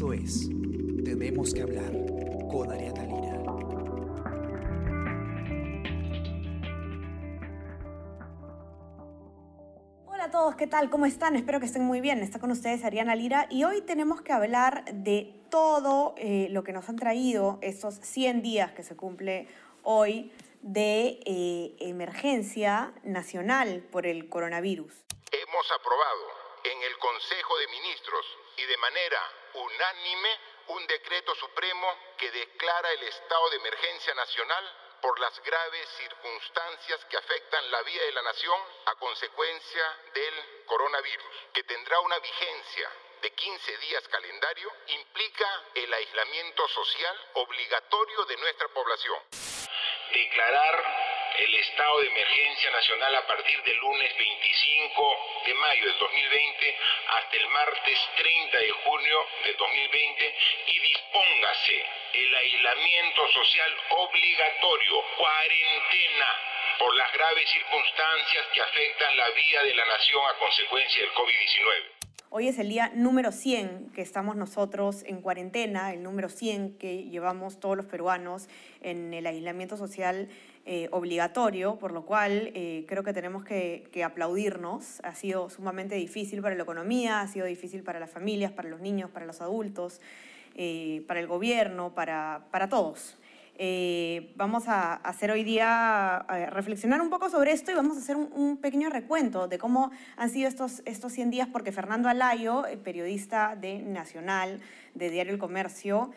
Esto es Tenemos que hablar con Ariana Lira. Hola a todos, ¿qué tal? ¿Cómo están? Espero que estén muy bien. Está con ustedes Ariana Lira y hoy tenemos que hablar de todo eh, lo que nos han traído estos 100 días que se cumple hoy de eh, emergencia nacional por el coronavirus. Hemos aprobado en el Consejo de Ministros y de manera unánime un decreto supremo que declara el estado de emergencia nacional por las graves circunstancias que afectan la vida de la nación a consecuencia del coronavirus, que tendrá una vigencia de 15 días calendario, implica el aislamiento social obligatorio de nuestra población. Declarar el estado de emergencia nacional a partir del lunes 25 de mayo del 2020 hasta el martes 30 de junio del 2020 y dispóngase el aislamiento social obligatorio, cuarentena, por las graves circunstancias que afectan la vida de la nación a consecuencia del COVID-19. Hoy es el día número 100 que estamos nosotros en cuarentena, el número 100 que llevamos todos los peruanos en el aislamiento social eh, obligatorio, por lo cual eh, creo que tenemos que, aplaudirnos. Ha sido sumamente difícil para la economía, ha sido difícil para las familias, para los niños, para los adultos, eh, para el gobierno, para, para todos. Vamos a hacer hoy día, reflexionar un poco sobre esto y vamos a hacer un, pequeño recuento de cómo han sido estos, estos 100 días, porque Fernando Alayo, periodista de Nacional, de Diario El Comercio,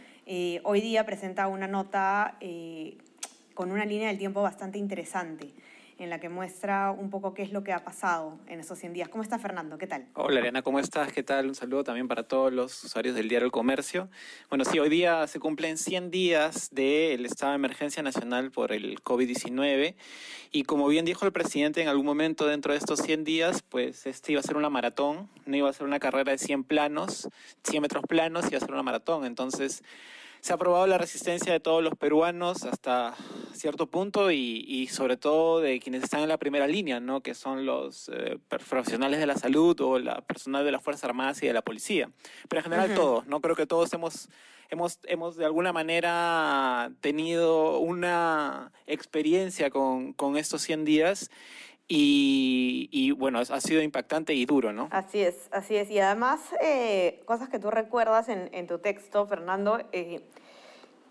hoy día presenta una nota con una línea del tiempo bastante interesante en la que muestra un poco qué es lo que ha pasado en esos 100 días. ¿Cómo está Fernando? ¿Qué tal? Hola Ariana, ¿cómo estás? ¿Qué tal? Un saludo también para todos los usuarios del diario El Comercio. Bueno, sí, hoy día se cumplen 100 días del estado de emergencia nacional por el COVID-19 y como bien dijo el presidente en algún momento dentro de estos 100 días, pues este iba a ser una maratón, no iba a ser una carrera de 100 planos, 100 metros planos, iba a ser una maratón. Entonces, se ha probado la resistencia de todos los peruanos hasta cierto punto y, y, sobre todo de quienes están en la primera línea, ¿no? que son los eh, profesionales de la salud o la personal de las Fuerzas Armadas y de la policía. Pero en general uh -huh. todos, ¿no? Creo que todos hemos, hemos, hemos de alguna manera tenido una experiencia con, con estos 100 días y, y, bueno, ha sido impactante y duro, ¿no? Así es, así es. Y además, eh, cosas que tú recuerdas en, en tu texto, Fernando, eh,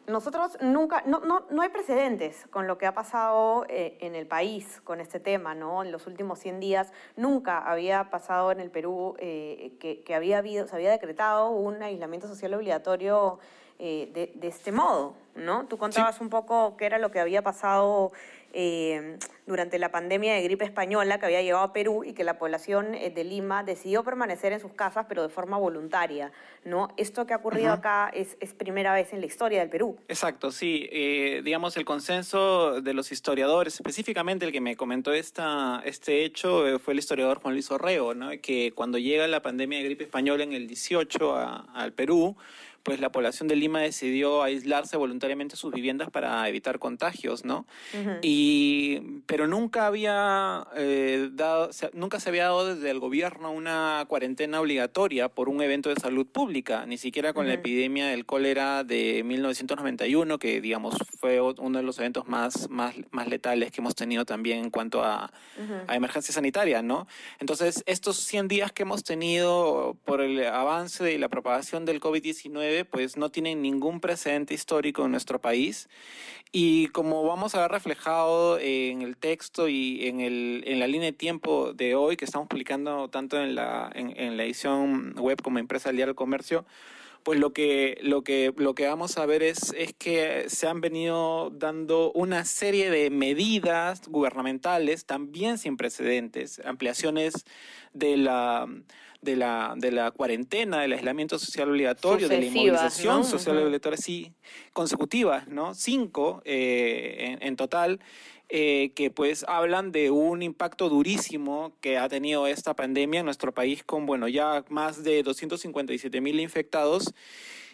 nosotros nunca, no, no, no, hay precedentes con lo que ha pasado eh, en el país con este tema, ¿no? En los últimos 100 días nunca había pasado en el Perú eh, que, que, había habido, se había decretado un aislamiento social obligatorio de, de, este modo, ¿no? Tú contabas sí. un poco qué era lo que había pasado eh, durante la pandemia de gripe española que había llegado a Perú y que la población eh, de Lima decidió permanecer en sus casas, pero de forma voluntaria. ¿no? Esto que ha ocurrido uh -huh. acá es, es, primera vez en la historia del Perú. Exacto, sí. Eh, digamos, el consenso de los historiadores, específicamente el que me comentó esta, este hecho, eh, fue el historiador Juan Luis Orrego, ¿no? que cuando llega la pandemia de gripe española en el 18 a, al Perú, pues la población de Lima decidió aislarse voluntariamente sus viviendas para evitar contagios, ¿no? Uh -huh. Y, pero nunca había eh, dado, nunca se había dado desde el gobierno una cuarentena obligatoria por un evento de salud pública, ni siquiera con uh -huh. la epidemia del cólera de 1991, que digamos fue uno de los eventos más, más, más letales que hemos tenido también en cuanto a, uh -huh. a emergencia sanitaria, ¿no? Entonces, estos 100 días que hemos tenido por el avance y la propagación del COVID-19 pues no tienen ningún precedente histórico en nuestro país. Y como vamos a ver reflejado en el texto y en, el, en la línea de tiempo de hoy que estamos publicando tanto en la, en, la edición web como impresa del Diario del Comercio, pues lo que, lo que, lo que vamos a ver es, es que se han venido dando una serie de medidas gubernamentales también sin precedentes, ampliaciones de la de la, de la cuarentena, del aislamiento social obligatorio, de la inmovilización ¿no? social uh -huh. obligatoria, sí, consecutivas, ¿no? Cinco eh, en, en, total, eh, que pues hablan de un impacto durísimo que ha tenido esta pandemia en nuestro país con, bueno, ya más de 257 mil infectados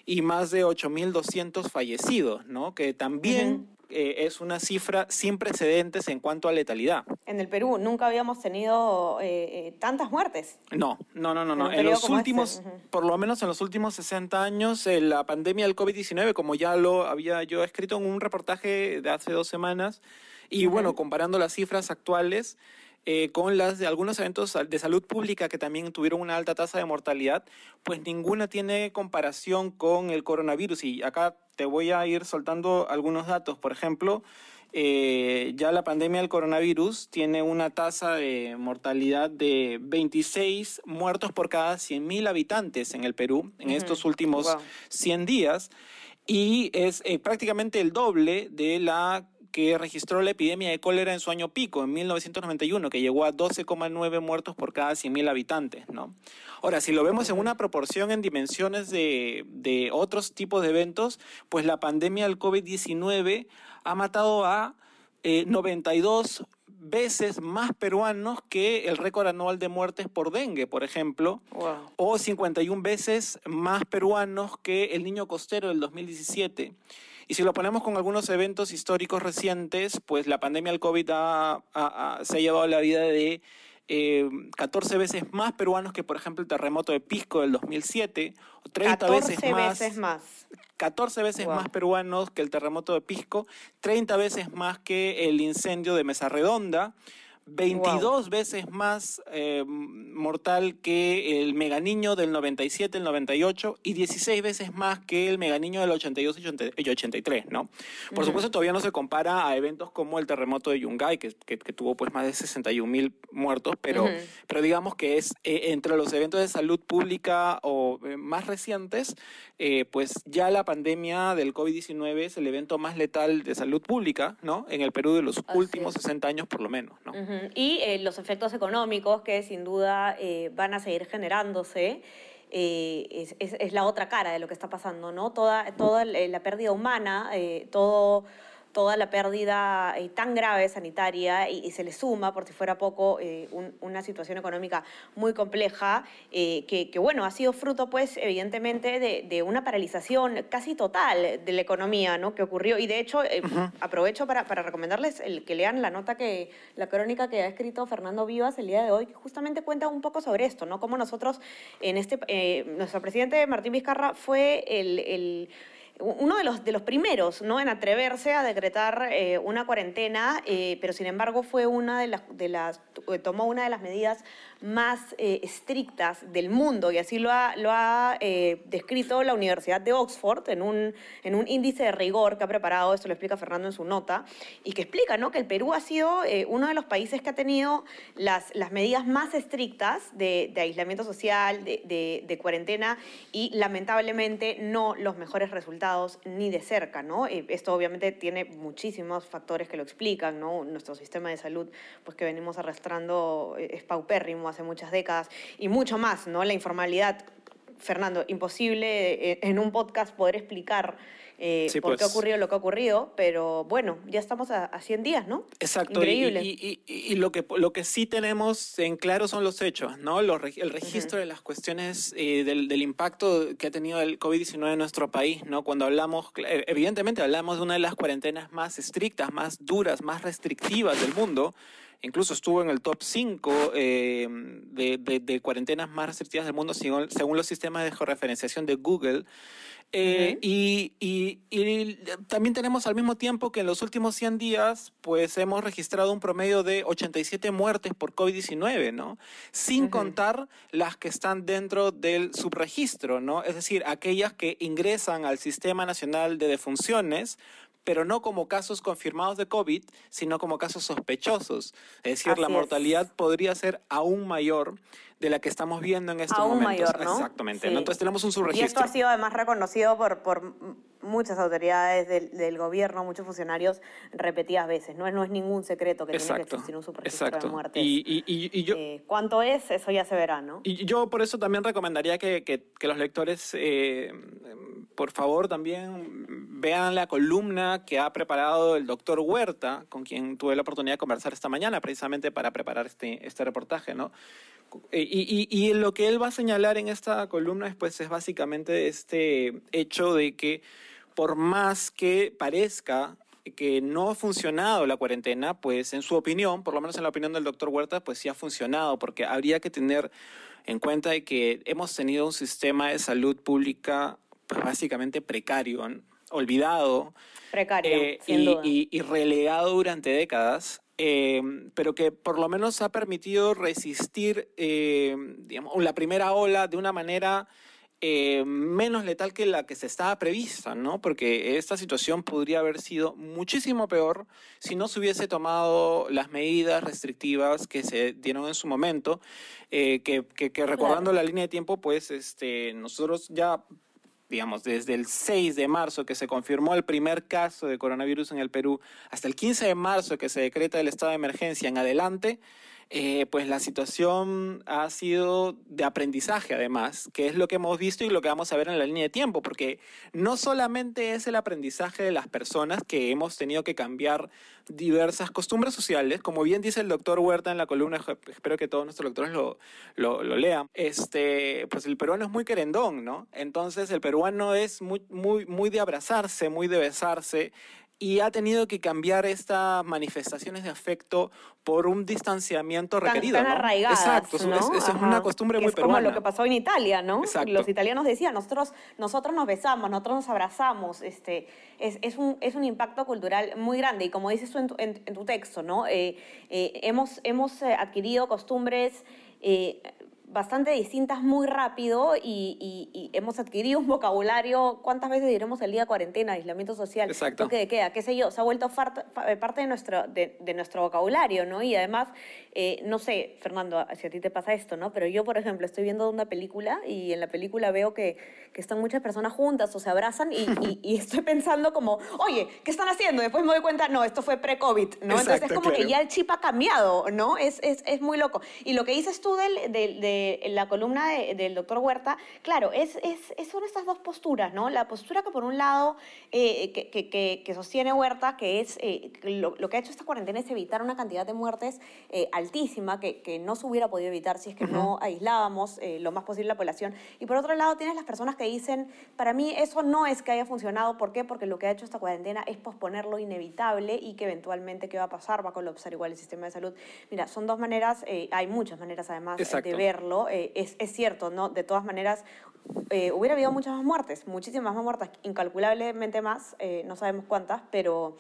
y más de 8.200 fallecidos, ¿no? Que también... Eh, es una cifra sin precedentes en cuanto a letalidad. En el Perú nunca habíamos tenido eh, eh, tantas muertes. No, no, no, no. no. En los últimos, este, ujú. por lo menos en los últimos 60 años, eh, la pandemia del COVID-19, como ya lo había yo escrito en un reportaje de hace dos semanas, y bueno, comparando las cifras actuales eh, con las de algunos eventos de salud pública que también tuvieron una alta tasa de mortalidad, pues ninguna tiene comparación con el coronavirus. Y acá te voy a ir soltando algunos datos. Por ejemplo, eh, ya la pandemia del coronavirus tiene una tasa de mortalidad de 26 muertos por cada 100.000 habitantes en el Perú en estos últimos Guau. 100 días y es eh, prácticamente el doble de la que registró la epidemia de cólera en su año pico, en 1991, que llegó a 12,9 muertos por cada 100.000 habitantes, ¿no? Ahora, si lo vemos en una proporción en dimensiones de, de otros tipos de eventos, pues la pandemia del COVID-19 ha matado a eh, 92 veces más peruanos que el récord anual de muertes por dengue, por ejemplo, Wow. o 51 veces más peruanos que el niño costero del 2017. Y si lo ponemos con algunos eventos históricos recientes, pues la pandemia del COVID ha- ha- ha- se ha llevado la vida de eh, 14 veces más peruanos que, por ejemplo, el terremoto de Pisco del 2007, o 30 14 veces más. veces más. 14 veces más peruanos que el terremoto de Pisco, 30 veces más que el incendio de Mesa Redonda, 22 veces más eh, mortal que el meganiño del 97, el 98 y 16 veces más que el meganiño del 82 y 80 y 83, ¿no? Por supuesto todavía no se compara a eventos como el terremoto de Yungay, que, que- que tuvo pues más de 61 mil muertos, pero, pero digamos que es eh, entre los eventos de salud pública o eh, más recientes, pues ya la pandemia del COVID-19 es el evento más letal de salud pública, ¿no? En el Perú de los Así últimos es. 60 años por lo menos, ¿no? Y eh, los efectos económicos que sin duda eh, van a seguir generándose. eh, es, es- la otra cara de lo que está pasando, ¿no? Toda, toda la pérdida humana, todo, toda la pérdida eh, tan grave sanitaria y, y se le suma, por si fuera poco, eh, un- una situación económica muy compleja eh, que, que, bueno, ha sido fruto, pues, evidentemente, de, de una paralización casi total de la economía, ¿no? Que ocurrió. Y de hecho, aprovecho para, para recomendarles el que lean la nota que, la crónica que ha escrito Fernando Vivas el día de hoy, que justamente cuenta un poco sobre esto, ¿no? Cómo nosotros, en este, nuestro presidente Martín Vizcarra fue el- el uno de los, de los primeros ¿no? en atreverse a decretar eh, una cuarentena, eh, pero sin embargo fue una de las, de las, eh, tomó una de las medidas más eh, estrictas del mundo y así lo ha, lo ha eh, descrito la Universidad de Oxford en un, en un índice de rigor que ha preparado, esto lo explica Fernando en su nota, y que explica ¿no? que el Perú ha sido eh, uno de los países que ha tenido las, las medidas más estrictas de, de aislamiento social, de, de- de cuarentena y lamentablemente no los mejores resultados ni de cerca, ¿no? Eh, Esto obviamente tiene muchísimos factores que lo explican, ¿no? Nuestro sistema de salud, pues que venimos arrastrando eh, es paupérrimo hace muchas décadas y mucho más, ¿no? La informalidad, Fernando, imposible eh, en un podcast poder explicar eh, Sí, por qué ha pues. ocurrido lo que ha ocurrido, pero bueno, ya estamos a, a 100 días, ¿no? Exacto. y- Increíble. Y, y- y lo, que, lo que sí tenemos en claro son los hechos, ¿no? Los el registro de las cuestiones eh, del, del impacto que ha tenido el COVID-19 en nuestro país, ¿no? Cuando hablamos, eh, evidentemente hablamos de una de las cuarentenas más estrictas, más duras, más restrictivas del mundo. Incluso estuvo en el top 5 de, de- de cuarentenas más restrictivas del mundo según, según los sistemas de georreferenciación de Google. Eh, y, y- y también tenemos al mismo tiempo que en los últimos 100 días, pues hemos registrado un promedio de 87 muertes por COVID-19, ¿no? Sin contar las que están dentro del subregistro, ¿no? Es decir, aquellas que ingresan al Sistema Nacional de Defunciones, pero no como casos confirmados de COVID, sino como casos sospechosos. Es decir, la es. mortalidad podría ser aún mayor de la que estamos viendo en estos Aún momentos. mayor, ¿no? Exactamente. Sí. ¿no? Entonces tenemos un Y esto subregistro. ha sido además reconocido por, muchas autoridades del, del gobierno, muchos funcionarios, repetidas veces. No es, no es ningún secreto que tiene que Exacto, existir un exacto. de muertes. Y, y- y- y yo, Eh, ¿Cuánto es? Eso ya se verá, ¿no? y yo por eso también recomendaría que, que- que los lectores, eh, por favor, también vean la columna que ha preparado el doctor Huerta, con quien tuve la oportunidad de conversar esta mañana, precisamente para preparar este, este reportaje, ¿no? Eh, Y, y- y lo que él va a señalar en esta columna es, pues, es básicamente este hecho de que por más que parezca que no ha funcionado la cuarentena, pues en su opinión, por lo menos en la opinión del doctor Huerta, pues sí ha funcionado, porque habría que tener en cuenta de que hemos tenido un sistema de salud pública pues, básicamente precario, olvidado precario, eh, sin y, duda. y- y relegado durante décadas, eh, pero que por lo menos ha permitido resistir eh, digamos, la primera ola de una manera eh, menos letal que la que se estaba prevista, ¿no? Porque esta situación podría haber sido muchísimo peor si no se hubiese tomado las medidas restrictivas que se dieron en su momento, eh, que, que- que recordando la línea de tiempo, pues este, nosotros ya digamos, desde el 6 de marzo que se confirmó el primer caso de coronavirus en el Perú, hasta el 15 de marzo que se decreta el estado de emergencia en adelante, eh, pues la situación ha sido de aprendizaje además, que es lo que hemos visto y lo que vamos a ver en la línea de tiempo, porque no solamente es el aprendizaje de las personas que hemos tenido que cambiar diversas costumbres sociales, como bien dice el doctor Huerta en la columna, espero que todos nuestros lectores lo, lo, lo lean, este, pues el peruano es muy querendón, ¿no? Entonces el peruano es muy, muy, muy de abrazarse, muy de besarse, y ha tenido que cambiar estas manifestaciones de afecto por un distanciamiento tan, requerido. tan ¿no? arraigadas, Exacto, ¿no? es, una costumbre Que muy es como lo que pasó en Italia, ¿no? Exacto. Los italianos decían, nosotros, nosotros nos besamos, nosotros nos abrazamos. Este, es, es, un, es un impacto cultural muy grande y como dices tú en tu, en- en tu texto, ¿no? Eh, eh, hemos, hemos eh, adquirido costumbres... eh, bastante distintas muy rápido y, y- y hemos adquirido un vocabulario, ¿cuántas veces diremos el día de cuarentena, aislamiento social, Exacto. toque de queda, qué sé yo? Se ha vuelto farta- fa- eh, parte de nuestro, de, de nuestro vocabulario, ¿no? Y además, eh, no sé, Fernando, si a ti te pasa esto, ¿no? Pero yo, por ejemplo, estoy viendo una película y en la película veo que, que están muchas personas juntas o se abrazan y, y- estoy pensando como, oye, ¿qué están haciendo? Después me doy cuenta, no, esto fue pre-COVID, ¿no? Entonces Exacto, es como que claro. ya el chip ha cambiado, ¿no? Es, es, es muy loco. Y lo que dices tú del- del- de, la columna de- del doctor Huerta, claro, es, es, es- son estas dos posturas, ¿no? La postura que por un lado, eh, que, que- sostiene Huerta, que es, eh, lo, lo que ha hecho esta cuarentena es evitar una cantidad de muertes eh, altísima que, que no se hubiera podido evitar si es que no aislábamos eh, lo más posible la población. Y por otro lado, tienes las personas que dicen, para mí eso no es que haya funcionado, ¿por qué? Porque lo que ha hecho esta cuarentena es posponer lo inevitable y que eventualmente, ¿qué va a pasar? Va a colapsar igual el sistema de salud. Mira, son dos maneras, eh, hay muchas maneras además eh, Exacto. de verlo. Eh, es, es cierto, ¿no? De todas maneras, eh, hubiera habido muchas más muertes, muchísimas más muertes, incalculablemente más, eh, no sabemos cuántas, pero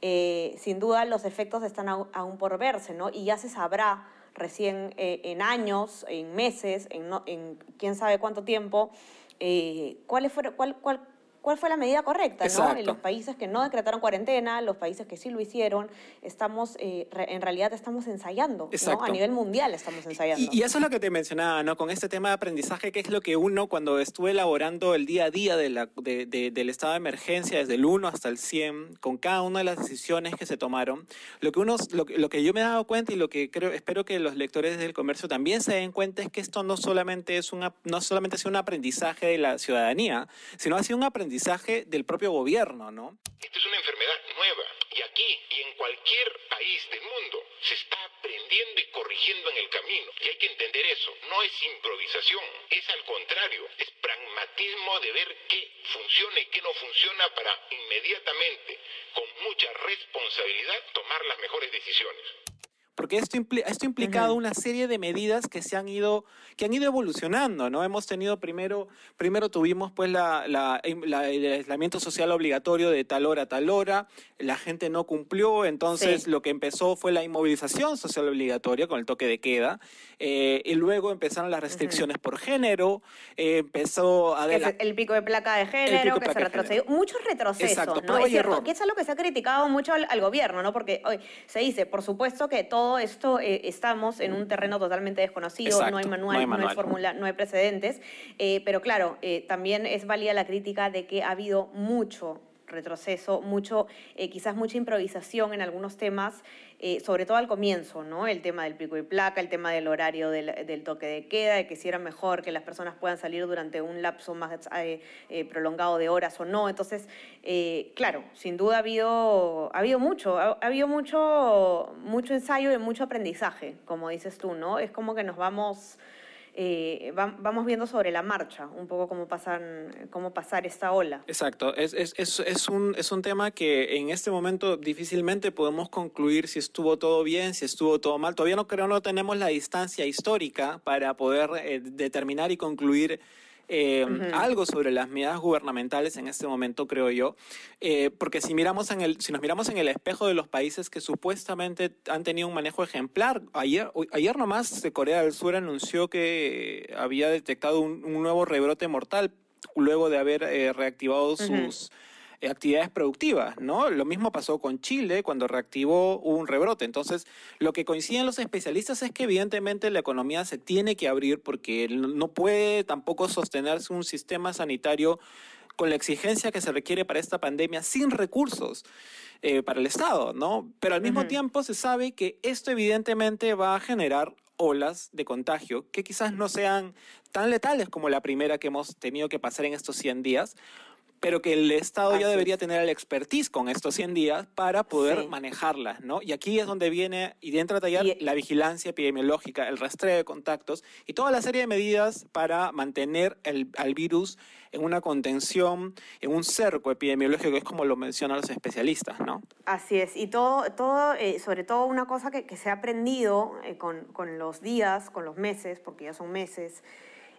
sin duda los efectos están aún por verse, ¿no? Y ya se sabrá recién en años, en meses, en, en quién sabe cuánto tiempo, eh, cuál, fue, cuál, cuál, cuál fue la medida correcta, ¿no? Exacto. En los países que no decretaron cuarentena, los países que sí lo hicieron, estamos, eh, re- en realidad estamos ensayando, ¿no? Exacto. A nivel mundial estamos ensayando. Y, y eso es lo que te mencionaba, ¿no? Con este tema de aprendizaje, que es lo que uno, cuando estuve elaborando el día a día de la- de- de- del estado de emergencia, desde el 1 hasta el 100, con cada una de las decisiones que se tomaron, lo que, uno, lo, lo que yo me he dado cuenta y lo que creo, espero que los lectores del comercio también se den cuenta es que esto no solamente es una, no solamente ha sido un aprendizaje de la ciudadanía, sino ha sido un aprendizaje del propio gobierno, ¿no? Esta es una enfermedad nueva y aquí y en cualquier país del mundo se está aprendiendo y corrigiendo en el camino. Y hay que entender eso. No es improvisación, es al contrario, es pragmatismo de ver qué funciona y qué no funciona para inmediatamente, con mucha responsabilidad, tomar las mejores decisiones. Porque esto, impli- esto ha implicado una serie de medidas que se han ido, que han ido evolucionando, ¿no? Hemos tenido primero, primero tuvimos pues la, la- la- el aislamiento social obligatorio de tal hora a tal hora, la gente no cumplió, entonces Sí. lo que empezó fue la inmovilización social obligatoria con el toque de queda, eh, y luego empezaron las restricciones por género, eh, empezó a... el pico de placa de género, que se retrocedió. Muchos retrocesos, Exacto, ¿no? Es cierto, error. que es algo que se ha criticado mucho al, al gobierno, ¿no? Porque hoy se dice, por supuesto que todo esto eh, estamos en un terreno totalmente desconocido, no hay manual, no hay no hay fórmula, no hay precedentes, eh, pero claro, eh, también es válida la crítica de que ha habido mucho retroceso, mucho, eh, quizás mucha improvisación en algunos temas, eh, sobre todo al comienzo, ¿no? El tema del pico y placa, el tema del horario del, toque de queda, de que si era mejor que las personas puedan salir durante un lapso más eh, prolongado de horas o no. Entonces, claro, sin duda ha habido, ha habido mucho, ha, ha habido mucho, mucho ensayo y mucho aprendizaje, como dices tú, ¿no? Es como que nos vamos eh, va- vamos viendo sobre la marcha un poco cómo, pasan, cómo pasar esta ola. Exacto, es, es, es, es un, es un tema que en este momento difícilmente podemos concluir si estuvo todo bien, si estuvo todo mal. Todavía no creo no tenemos la distancia histórica para poder eh, determinar y concluir eh, algo sobre las medidas gubernamentales en este momento, creo yo. Eh, porque si, miramos en el, si nos miramos en el espejo de los países que supuestamente han tenido un manejo ejemplar, ayer, ayer nomás eh, Corea del Sur anunció que había detectado un, un nuevo rebrote mortal luego de haber eh, reactivado sus actividades productivas, ¿no? Lo mismo pasó con Chile cuando reactivó un rebrote. Entonces, lo que coinciden los especialistas es que evidentemente la economía se tiene que abrir porque no puede tampoco sostenerse un sistema sanitario con la exigencia que se requiere para esta pandemia sin recursos eh, para el Estado, ¿no? Pero al mismo tiempo se sabe que esto evidentemente va a generar olas de contagio que quizás no sean tan letales como la primera que hemos tenido que pasar en estos 100 días, pero que el Estado ya debería tener el expertise con estos 100 días para poder Sí. manejarlas, ¿no? Y aquí es donde viene y entra a tallar Y- la vigilancia epidemiológica, el rastreo de contactos y toda la serie de medidas para mantener el, al virus en una contención, en un cerco epidemiológico, que es como lo mencionan los especialistas, ¿no? Así es, y todo, todo eh, sobre todo una cosa que, que se ha aprendido eh, con, con los días, con los meses, porque ya son meses,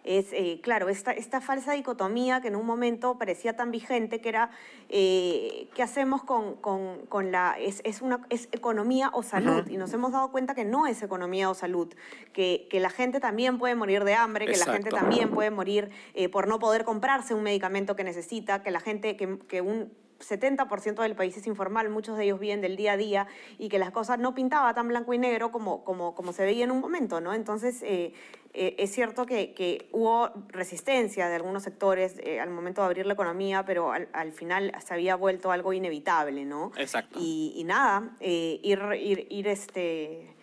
es, eh, claro, esta, esta falsa dicotomía que en un momento parecía tan vigente, que era, eh, ¿qué hacemos con, con, con la, es, es, una, es economía o salud? Y nos hemos dado cuenta que no es economía o salud, que, que la gente también puede morir de hambre, que la gente también puede morir eh, por no poder comprarse un medicamento que necesita, que la gente, que, que un 70% del país es informal, muchos de ellos viven del día a día y que las cosas no pintaba tan blanco y negro como, como, como se veía en un momento, ¿no? Entonces, eh, eh, es cierto que, que hubo resistencia de algunos sectores eh, al momento de abrir la economía, pero al, al final se había vuelto algo inevitable, ¿no? Exacto. Y, y nada, ir, ir, ir este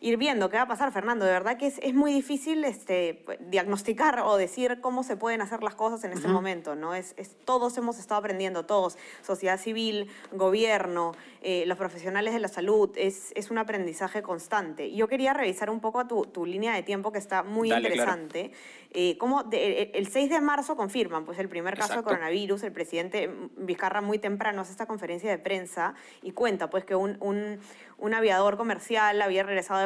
ir viendo qué va a pasar, Fernando. De verdad que es, es muy difícil este, diagnosticar o decir cómo se pueden hacer las cosas en este momento, ¿no? Es, es- todos hemos estado aprendiendo, todos, sociedad civil, gobierno, eh, los profesionales de la salud, es, es un aprendizaje constante. Yo quería revisar un poco tu, tu línea de tiempo que está muy Dale, claro. interesante. Eh, cómo de- el- el 6 de marzo confirman pues, el primer caso Exacto. de coronavirus, el presidente Vizcarra muy temprano hace esta conferencia de prensa y cuenta pues que un, un, un aviador comercial había regresado de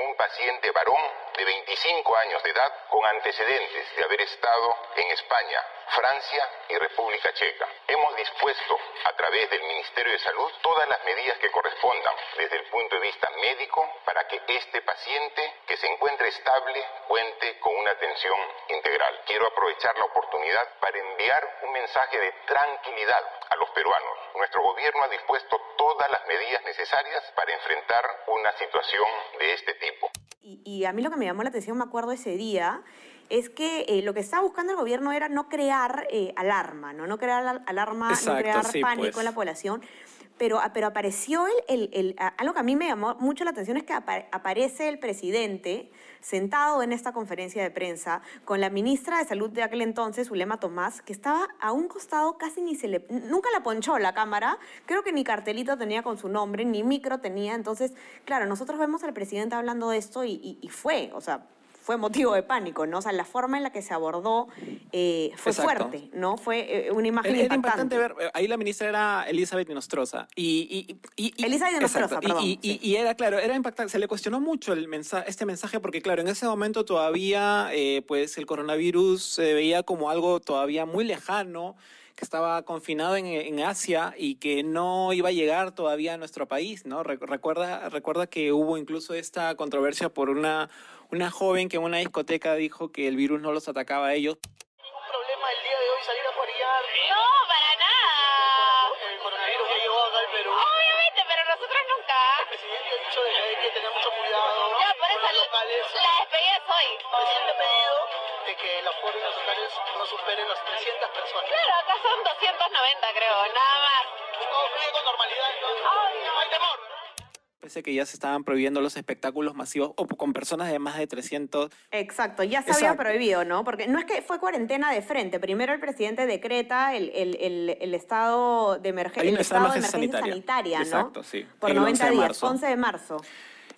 paciente varón de 25 años de edad con antecedentes de haber estado en España, Francia y República Checa. Hemos dispuesto a través del Ministerio de Salud todas las medidas que correspondan desde el punto de vista médico para que este paciente que se encuentre estable cuente con una atención integral. Quiero aprovechar la oportunidad para enviar un mensaje de tranquilidad a los peruanos. Nuestro gobierno ha dispuesto todas las medidas necesarias para enfrentar una situación de este tipo. Y, y a mí lo que me llamó la atención, me acuerdo ese día, es que eh, lo que estaba buscando el gobierno era no crear eh, alarma, ¿no? No crear al- alarma, Exacto, no crear sí, pánico pues. en la población. Pero, ah, pero apareció el, el- algo que a mí me llamó mucho la atención es que apa- aparece el presidente sentado en esta conferencia de prensa con la ministra de Salud de aquel entonces, Ulema Tomás, que estaba a un costado, casi ni se le... Nunca la ponchó la cámara, creo que ni cartelito tenía con su nombre, ni micro tenía. Entonces, claro, nosotros vemos al presidente hablando de esto y- y fue, o sea, fue motivo de pánico, ¿no? O sea, la forma en la que se abordó eh, fue Exacto. fuerte, ¿no? Fue eh, una imagen Era, era impactante. impactante ver, eh, ahí la ministra era Elizabeth Nostroza. Y, y, y- Elizabeth Nostroza, perdón, Y, sí. era, claro, era impactante. Se le cuestionó mucho el mensaje, este mensaje porque, claro, en ese momento todavía, eh, pues, el coronavirus se veía como algo todavía muy lejano, que estaba confinado en, en Asia y que no iba a llegar todavía a nuestro país, ¿no? Re- Recuerda, recuerda que hubo incluso esta controversia por una, una joven que en una discoteca dijo que el virus no los atacaba a ellos. ningún problema el día de hoy salir a forillar. No, para nada. El coronavirus ya llegó acá al Perú. Obviamente, pero nosotros nunca. El presidente ha dicho de que hay que tener mucho cuidado Ya, por eso los locales. la despedida es hoy. El presidente ha pedido de que el aforo en los locales no supere las 300 personas. Claro, acá son 290 creo, nada más. Todo fluye con normalidad. ¿no? Obvio. No hay temor. Que ya se estaban prohibiendo los espectáculos masivos o con personas de más de 300. Exacto, ya se había Exacto. prohibido, ¿no? Porque no es que fue cuarentena de frente. Primero el presidente decreta el, el- el- el estado de, emergen- el estado de emergencia sanitaria. sanitaria, ¿no? Exacto, sí. Por El 90 11 de días, marzo. 11 de marzo.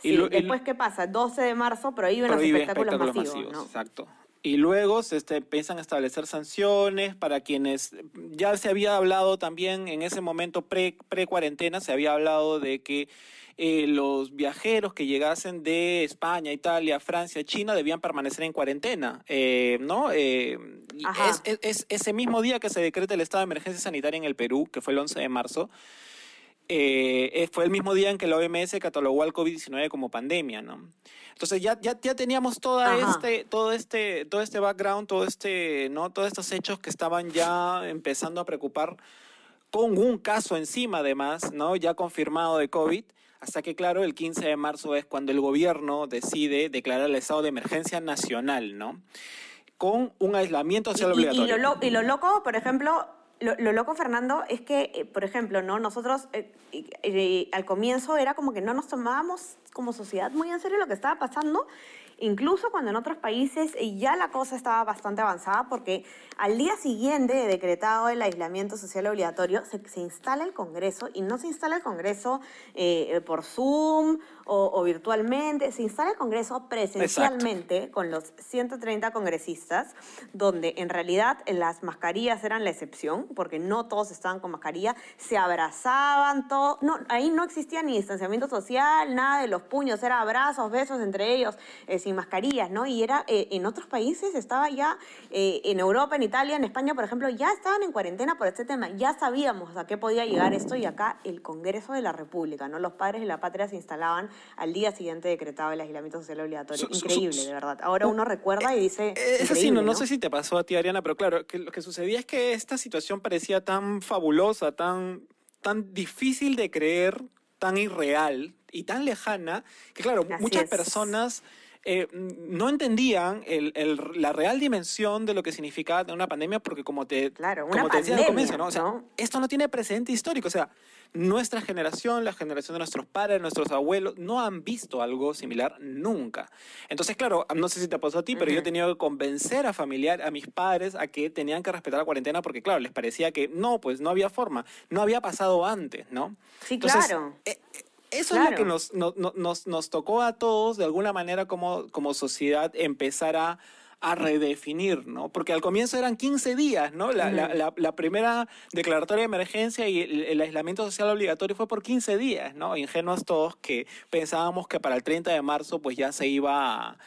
Y Sí, lo- y después, ¿qué pasa? 12 de marzo prohíben prohíbe los espectáculos, masivos, ¿no? Exacto. Y luego se este, empiezan a establecer sanciones para quienes ya se había hablado también en ese momento pre pre cuarentena se había hablado de que eh, los viajeros que llegasen de España, Italia, Francia, China debían permanecer en cuarentena, eh, ¿no? Eh, es, es- es ese mismo día que se decreta el estado de emergencia sanitaria en el Perú, que fue el 11 de marzo. eh, eh, fue el mismo día en que la OMS catalogó al COVID-19 como pandemia, ¿no? Entonces ya, ya, ya teníamos toda este, todo este, todo este background, todo este, ¿no? Todos estos hechos que estaban ya empezando a preocupar con un caso encima además, ¿no? Ya confirmado de COVID, hasta que claro, el 15 de marzo es cuando el gobierno decide declarar el estado de emergencia nacional, ¿no? Con un aislamiento social Y- y, y obligatorio. lo, y lo loco, por ejemplo, lo, lo loco, Fernando, es que, eh, por ejemplo, ¿no? nosotros eh, al comienzo era como que no nos tomábamos como sociedad muy en serio lo que estaba pasando, incluso cuando en otros países eh, ya la cosa estaba bastante avanzada, porque al día siguiente de decretado el aislamiento social obligatorio, se, se instala el Congreso y no se instala el Congreso eh, por Zoom o, o virtualmente, se instala el Congreso presencialmente con los 130 congresistas, donde en realidad las mascarillas eran la excepción, porque no todos estaban con mascarilla, se abrazaban, todo, no, ahí no existía ni distanciamiento social, nada de los puños, era abrazos, besos entre ellos, eh, sin mascarillas, ¿no? Y era, eh, en otros países estaba ya, eh, en Europa, en Italia, en España, por ejemplo, ya estaban en cuarentena por este tema, ya sabíamos a qué podía llegar esto y acá el Congreso de la República, ¿no? Los padres de la patria se instalaban al día siguiente decretado el aislamiento social obligatorio. Increíble, de verdad. Ahora uno recuerda y dice. Eh, Es así, increíble, no, no sé si te pasó a ti, Ariana, pero claro, que lo que sucedía es que esta situación parecía tan fabulosa, tan, tan difícil de creer, tan irreal y tan lejana, que claro, Así muchas es. personas eh, no entendían el- el- la real dimensión de lo que significaba una pandemia, porque como te, Claro, como te decía al comienzo, ¿no? O sea, ¿no? esto no tiene precedente histórico, o sea, nuestra generación, la generación de nuestros padres, nuestros abuelos, no han visto algo similar nunca. Entonces, claro, no sé si te pasó a ti, pero yo he tenido que convencer a familiar, a mis padres, a que tenían que respetar la cuarentena porque, claro, les parecía que no, pues no había forma, no había pasado antes, ¿no? Sí, Entonces, claro. eh, eso es lo que nos, no- no- nos, nos tocó a todos, de alguna manera, como, como sociedad, empezar a, a redefinir, ¿no? Porque al comienzo eran 15 días, ¿no? La, la- Ujú. la- la primera declaratoria de emergencia y el, el aislamiento social obligatorio fue por 15 días, ¿no? Ingenuos todos que pensábamos que para el 30 de marzo pues ya se iba a,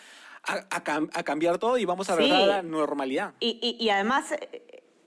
a- a cam- a cambiar todo y vamos a Sí. regresar a la normalidad. Y, y, y además,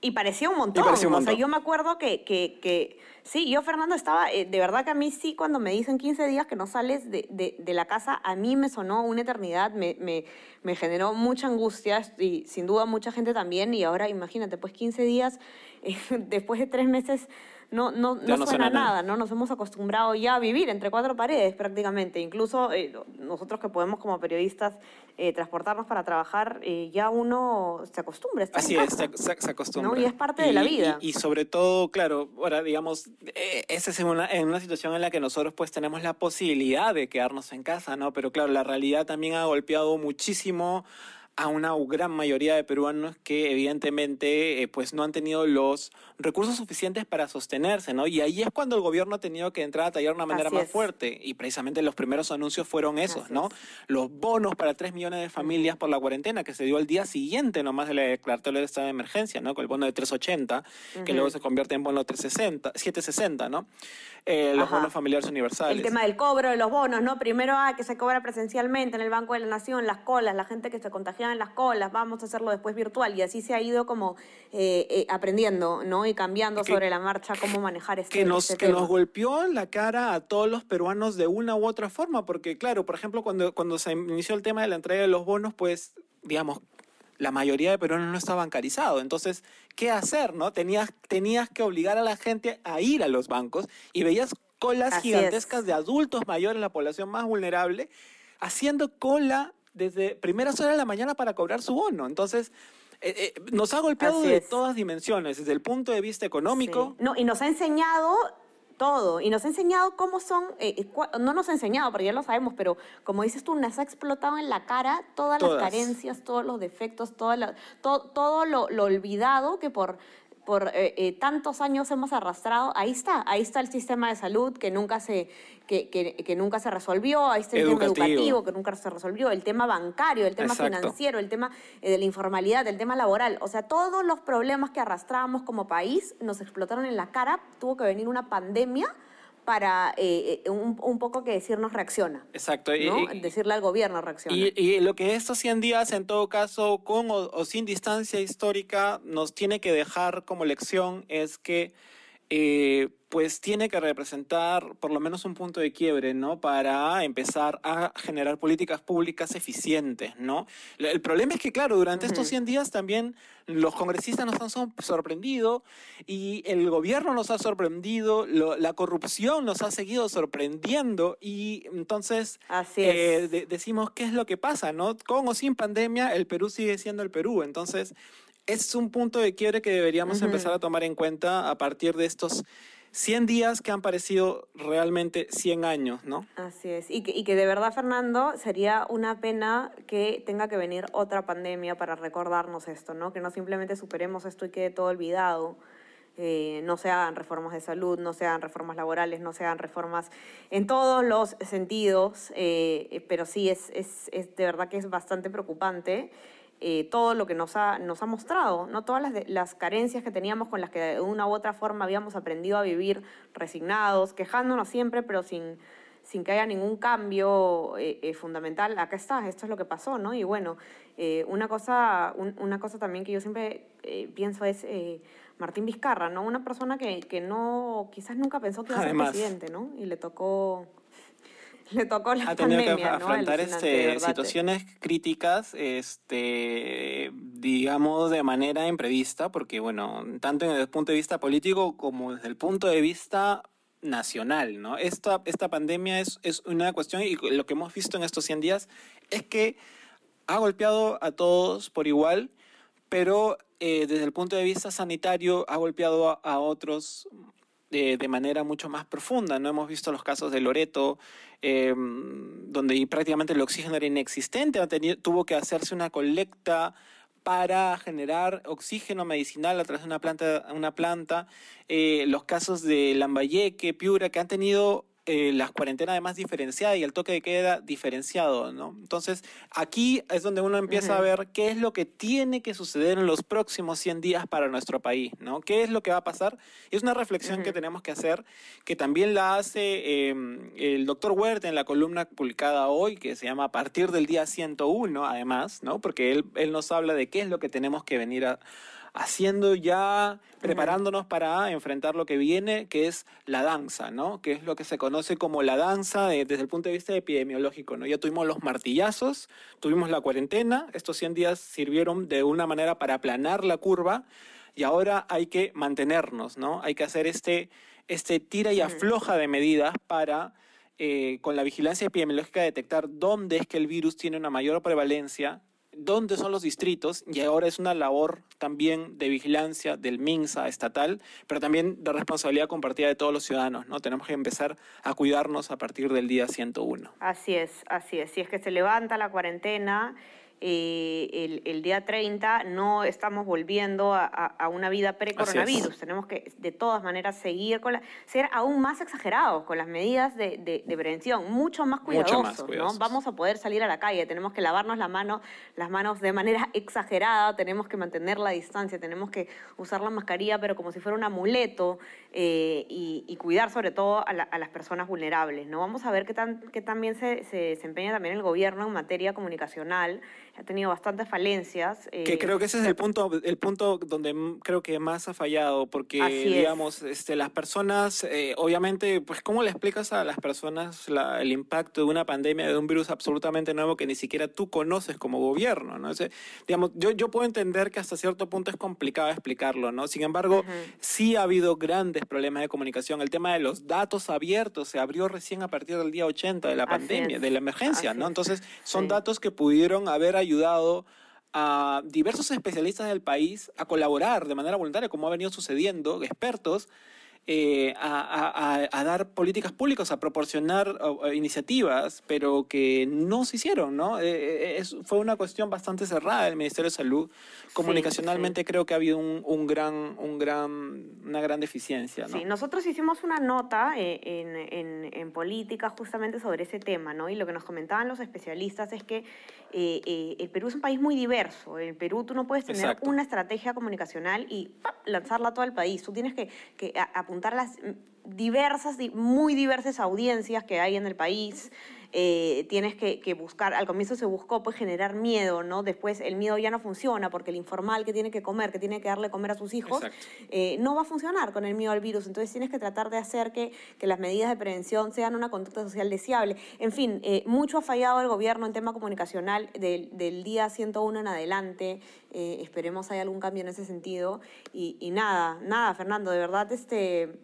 y parecía un montón. parecía un O sea, yo me acuerdo que, que, que sí, yo, Fernando, estaba, eh, de verdad que a mí sí, cuando me dicen 15 días que no sales de, de, de la casa, a mí me sonó una eternidad, me, me, me generó mucha angustia y sin duda mucha gente también. Y ahora imagínate, pues 15 días, eh, después de tres meses, no, no, no, suena nada. nada, ¿no? Nos hemos acostumbrado ya a vivir entre cuatro paredes prácticamente. Incluso eh, nosotros que podemos como periodistas eh, transportarnos para trabajar, eh, ya uno se acostumbra a estar Así en es, casa. se, se- se acostumbra. ¿no? Y es parte de la vida. Y, y sobre todo, claro, ahora digamos, esa es en una, en una situación en la que nosotros pues tenemos la posibilidad de quedarnos en casa, ¿no? Pero claro, la realidad también ha golpeado muchísimo a una gran mayoría de peruanos que evidentemente eh, pues no han tenido los recursos suficientes para sostenerse, ¿no? Y ahí es cuando el gobierno ha tenido que entrar a tallar de una manera Así más es. fuerte y precisamente los primeros anuncios fueron esos, Así ¿no? es. Los bonos para 3 millones de familias por la cuarentena que se dio al día siguiente nomás de la declaratoria de estado de emergencia, ¿no? Con el bono de 380, que Ujú. luego se convierte en bono 360, 760, ¿no? Eh, los Ajá. bonos familiares universales. El tema del cobro de los bonos, ¿no? Primero, ah, que se cobra presencialmente en el Banco de la Nación, las colas, la gente que se contagiaba en las colas, vamos a hacerlo después virtual. Y así se ha ido como eh, eh, aprendiendo, ¿no? Y cambiando Que- sobre la marcha cómo manejar este, que nos, este que tema. nos golpeó en la cara a todos los peruanos de una u otra forma, porque claro, por ejemplo, cuando, cuando se inició el tema de la entrega de los bonos, pues, digamos, la mayoría de peruanos no está bancarizado. Entonces, ¿qué hacer, no? Tenías, tenías que obligar a la gente a ir a los bancos y veías colas Así gigantescas es. de adultos mayores, la población más vulnerable, haciendo cola desde primeras horas de la mañana para cobrar su bono. Entonces, eh, eh, nos ha golpeado de todas dimensiones, desde el punto de vista económico, Sí. No, y nos ha enseñado todo. Y nos ha enseñado cómo son, eh, no nos ha enseñado, porque ya lo sabemos, pero como dices tú, nos ha explotado en la cara todas, Todas. las carencias, todos los defectos, toda la- to- todo lo, lo olvidado que por, por eh, eh, tantos años hemos arrastrado. Ahí está, ahí está el sistema de salud que nunca se, que, que- que nunca se resolvió, ahí está el tema Educativo. educativo que nunca se resolvió, el tema bancario, el tema Exacto. financiero, el tema eh, de la informalidad, el tema laboral. O sea, todos los problemas que arrastrábamos como país nos explotaron en la cara. Tuvo que venir una pandemia para eh, eh, un, un poco que decirnos reacciona. Exacto. y- ¿no? y- Decirle al gobierno reacciona. Y, y lo que estos 100 días, en todo caso, con o, o sin distancia histórica, nos tiene que dejar como lección es que eh, pues tiene que representar por lo menos un punto de quiebre, ¿no? Para empezar a generar políticas públicas eficientes, ¿no? El problema es que, claro, durante estos 100 días también los congresistas nos han sor- sorprendido y el gobierno nos ha sorprendido, lo- la corrupción nos ha seguido sorprendiendo y entonces Así eh, de- decimos qué es lo que pasa, ¿no? Con o sin pandemia, el Perú sigue siendo el Perú. Entonces, es un punto de quiebre que deberíamos Ujú. empezar a tomar en cuenta a partir de estos 100 días que han parecido realmente 100 años, ¿no? Así es. Y que, y que de verdad, Fernando, sería una pena que tenga que venir otra pandemia para recordarnos esto, ¿no? Que no simplemente superemos esto y quede todo olvidado. Eh, no se hagan reformas de salud, no se hagan reformas laborales, no se hagan reformas en todos los sentidos, eh, pero sí es, es, es de verdad que es bastante preocupante eh, todo lo que nos ha, nos ha mostrado, ¿no? todas las, las carencias que teníamos con las que de una u otra forma habíamos aprendido a vivir resignados, quejándonos siempre, pero sin, sin que haya ningún cambio eh, eh, fundamental. Acá está, esto es lo que pasó, ¿no? Y bueno, eh, una, cosa, un- una cosa también que yo siempre eh, pienso es eh, Martín Vizcarra, ¿no? Una persona que, que no, quizás nunca pensó que iba a ser presidente, ¿no? Y le tocó, le tocó la ha tenido pandemia, que afrontar este, situaciones críticas, este, digamos, de manera imprevista, porque, bueno, tanto desde el punto de vista político como desde el punto de vista nacional, ¿no? Esta, esta pandemia es, es una cuestión, y lo que hemos visto en estos 100 días es que ha golpeado a todos por igual, pero eh, desde el punto de vista sanitario ha golpeado a, a otros de, manera mucho más profunda. No hemos visto los casos de Loreto, eh, donde prácticamente el oxígeno era inexistente, tuvo que hacerse una colecta para generar oxígeno medicinal a través de una planta, una planta. Eh, los casos de Lambayeque, Piura, que han tenido eh, la cuarentena además diferenciada y el toque de queda diferenciado, ¿no? Entonces, aquí es donde uno empieza a ver qué es lo que tiene que suceder en los próximos 100 días para nuestro país, ¿no? ¿Qué es lo que va a pasar? Y es una reflexión que tenemos que hacer, que también la hace eh, el doctor Huerta en la columna publicada hoy, que se llama A partir del día 101, además, ¿no? Porque él, él nos habla de qué es lo que tenemos que venir a- haciendo ya, preparándonos para enfrentar lo que viene, que es la danza, ¿no? Que es lo que se conoce como la danza de- desde el punto de vista epidemiológico, ¿no? Ya tuvimos los martillazos, tuvimos la cuarentena, estos 100 días sirvieron de una manera para aplanar la curva y ahora hay que mantenernos, ¿no? Hay que hacer este, este tira y afloja de medidas para, eh, con la vigilancia epidemiológica, detectar dónde es que el virus tiene una mayor prevalencia, dónde son los distritos, y ahora es una labor también de vigilancia del MINSA estatal, pero también de responsabilidad compartida de todos los ciudadanos, ¿no? Tenemos que empezar a cuidarnos a partir del día 101. Así es, así es. Si es que se levanta la cuarentena eh, el, el día 30, no estamos volviendo a, a- a una vida pre-coronavirus. Tenemos que, de todas maneras, seguir con la, ser aún más exagerados con las medidas de, de- de prevención, mucho más Mucho cuidadosos, más ¿no? cuidadosos. Vamos a poder salir a la calle, tenemos que lavarnos la mano, las manos de manera exagerada, tenemos que mantener la distancia, tenemos que usar la mascarilla, pero como si fuera un amuleto, eh, y, y cuidar sobre todo a, la- a las personas vulnerables. ¿no? Vamos a ver qué, tan, qué también se, se desempeña también el gobierno en materia comunicacional. Ha tenido bastantes falencias. eh, Que creo que ese es el punto, el punto donde creo que más ha fallado, porque es. digamos, este, las personas, eh, obviamente, pues cómo le explicas a las personas la- el impacto de una pandemia, de un virus absolutamente nuevo que ni siquiera tú conoces como gobierno, ¿no? Ese- digamos, yo, yo puedo entender que hasta cierto punto es complicado explicarlo, ¿no? Sin embargo, sí ha habido grandes problemas de comunicación. El tema de los datos abiertos se abrió recién a partir del día 80 de la Así pandemia, es. de la emergencia, Así ¿no? es. Entonces, son Sí. datos que pudieron haber ayudado a diversos especialistas del país a colaborar de manera voluntaria, como ha venido sucediendo, expertos, eh, a, a- a dar políticas públicas, a proporcionar o iniciativas, pero que no se hicieron, ¿no? Eh, eh, es- fue una cuestión bastante cerrada del Ministerio de Salud. Comunicacionalmente creo que ha habido un, un gran, un gran, una gran deficiencia, ¿no? Sí, nosotros hicimos una nota eh, en, en- en política justamente sobre ese tema, ¿no? Y lo que nos comentaban los especialistas es que eh, eh, el Perú es un país muy diverso. En Perú tú no puedes tener Exacto. una estrategia comunicacional y ¡pap! lanzarla a todo el país. Tú tienes que, que apuntar las mm, diversas, di- muy diversas audiencias que hay en el país. Eh, tienes que, que buscar, al comienzo se buscó pues generar miedo, ¿no? Después el miedo ya no funciona porque el informal que tiene que comer, que tiene que darle comer a sus hijos, eh, no va a funcionar con el miedo al virus. Entonces tienes que tratar de hacer que, que las medidas de prevención sean una conducta social deseable. En fin, eh, mucho ha fallado el gobierno en tema comunicacional del, del día 101 en adelante. Esperemos haya algún cambio en ese sentido. Y, y nada, nada, Fernando, de verdad, este,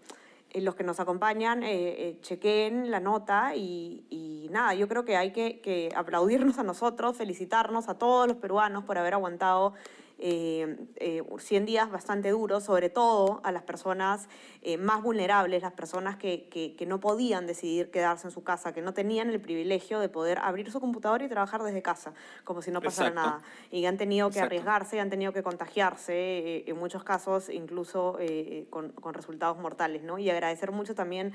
los que nos acompañan, eh, eh, chequeen la nota y, nada, yo creo que hay que aplaudirnos a nosotros, felicitarnos a todos los peruanos por haber aguantado eh, eh, 100 días bastante duros, sobre todo a las personas eh, más vulnerables, las personas que, que- que no podían decidir quedarse en su casa, que no tenían el privilegio de poder abrir su computadora y trabajar desde casa, como si no pasara Exacto. nada. Y han tenido que Exacto. arriesgarse, han tenido que contagiarse, eh, en muchos casos incluso eh, con, con resultados mortales. ¿no? Y agradecer mucho también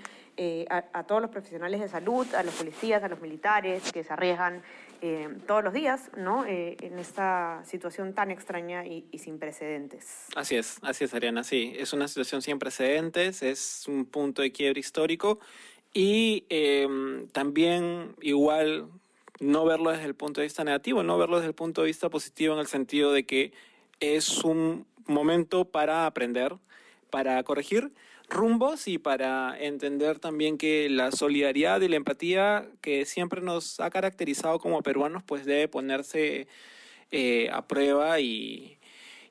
a, a todos los profesionales de salud, a los policías, a los militares que se arriesgan eh, todos los días ¿no? Eh, en esta situación tan extraña y, y sin precedentes. Así es, así es, Ariana, sí. Es una situación sin precedentes, es un punto de quiebre histórico y eh, también igual no verlo desde el punto de vista negativo, no verlo desde el punto de vista positivo en el sentido de que es un momento para aprender, para corregir rumbos y para entender también que la solidaridad y la empatía que siempre nos ha caracterizado como peruanos pues debe ponerse eh, a prueba y,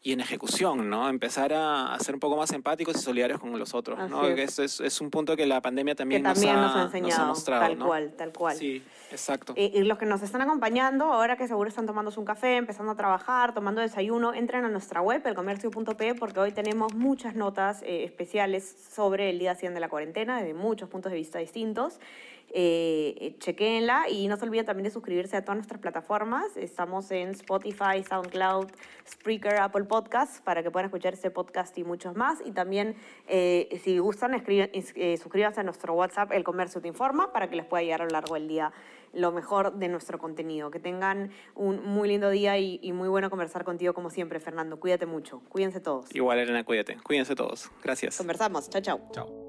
y en ejecución, ¿no? Empezar a, a ser un poco más empáticos y solidarios con los otros, ¿no? Así Que es. es, es, es un punto que la pandemia también, que también nos, nos ha ha, enseñado, mostrado, tal ¿no? cual, tal cual. Sí, exacto. Eh, y los que nos están acompañando, ahora que seguro están tomándose un café, empezando a trabajar, tomando desayuno, entren a nuestra web, elcomercio.p, porque hoy tenemos muchas notas eh, especiales sobre el día 100 de la cuarentena, desde muchos puntos de vista distintos. Eh, eh, chequéenla y no se olviden también de suscribirse a todas nuestras plataformas. Estamos en Spotify, SoundCloud, Spreaker, Apple Podcasts para que puedan escuchar este podcast y muchos más. Y también, eh, si gustan, escriben- eh, suscríbanse a nuestro WhatsApp, El Comercio Te Informa, para que les pueda llegar a lo largo del día lo mejor de nuestro contenido. Que tengan un muy lindo día y, y muy bueno conversar contigo como siempre, Fernando. Cuídate mucho. Cuídense todos. Igual, Elena, cuídate. Cuídense todos. Gracias. Conversamos. Chao, chao. Chao.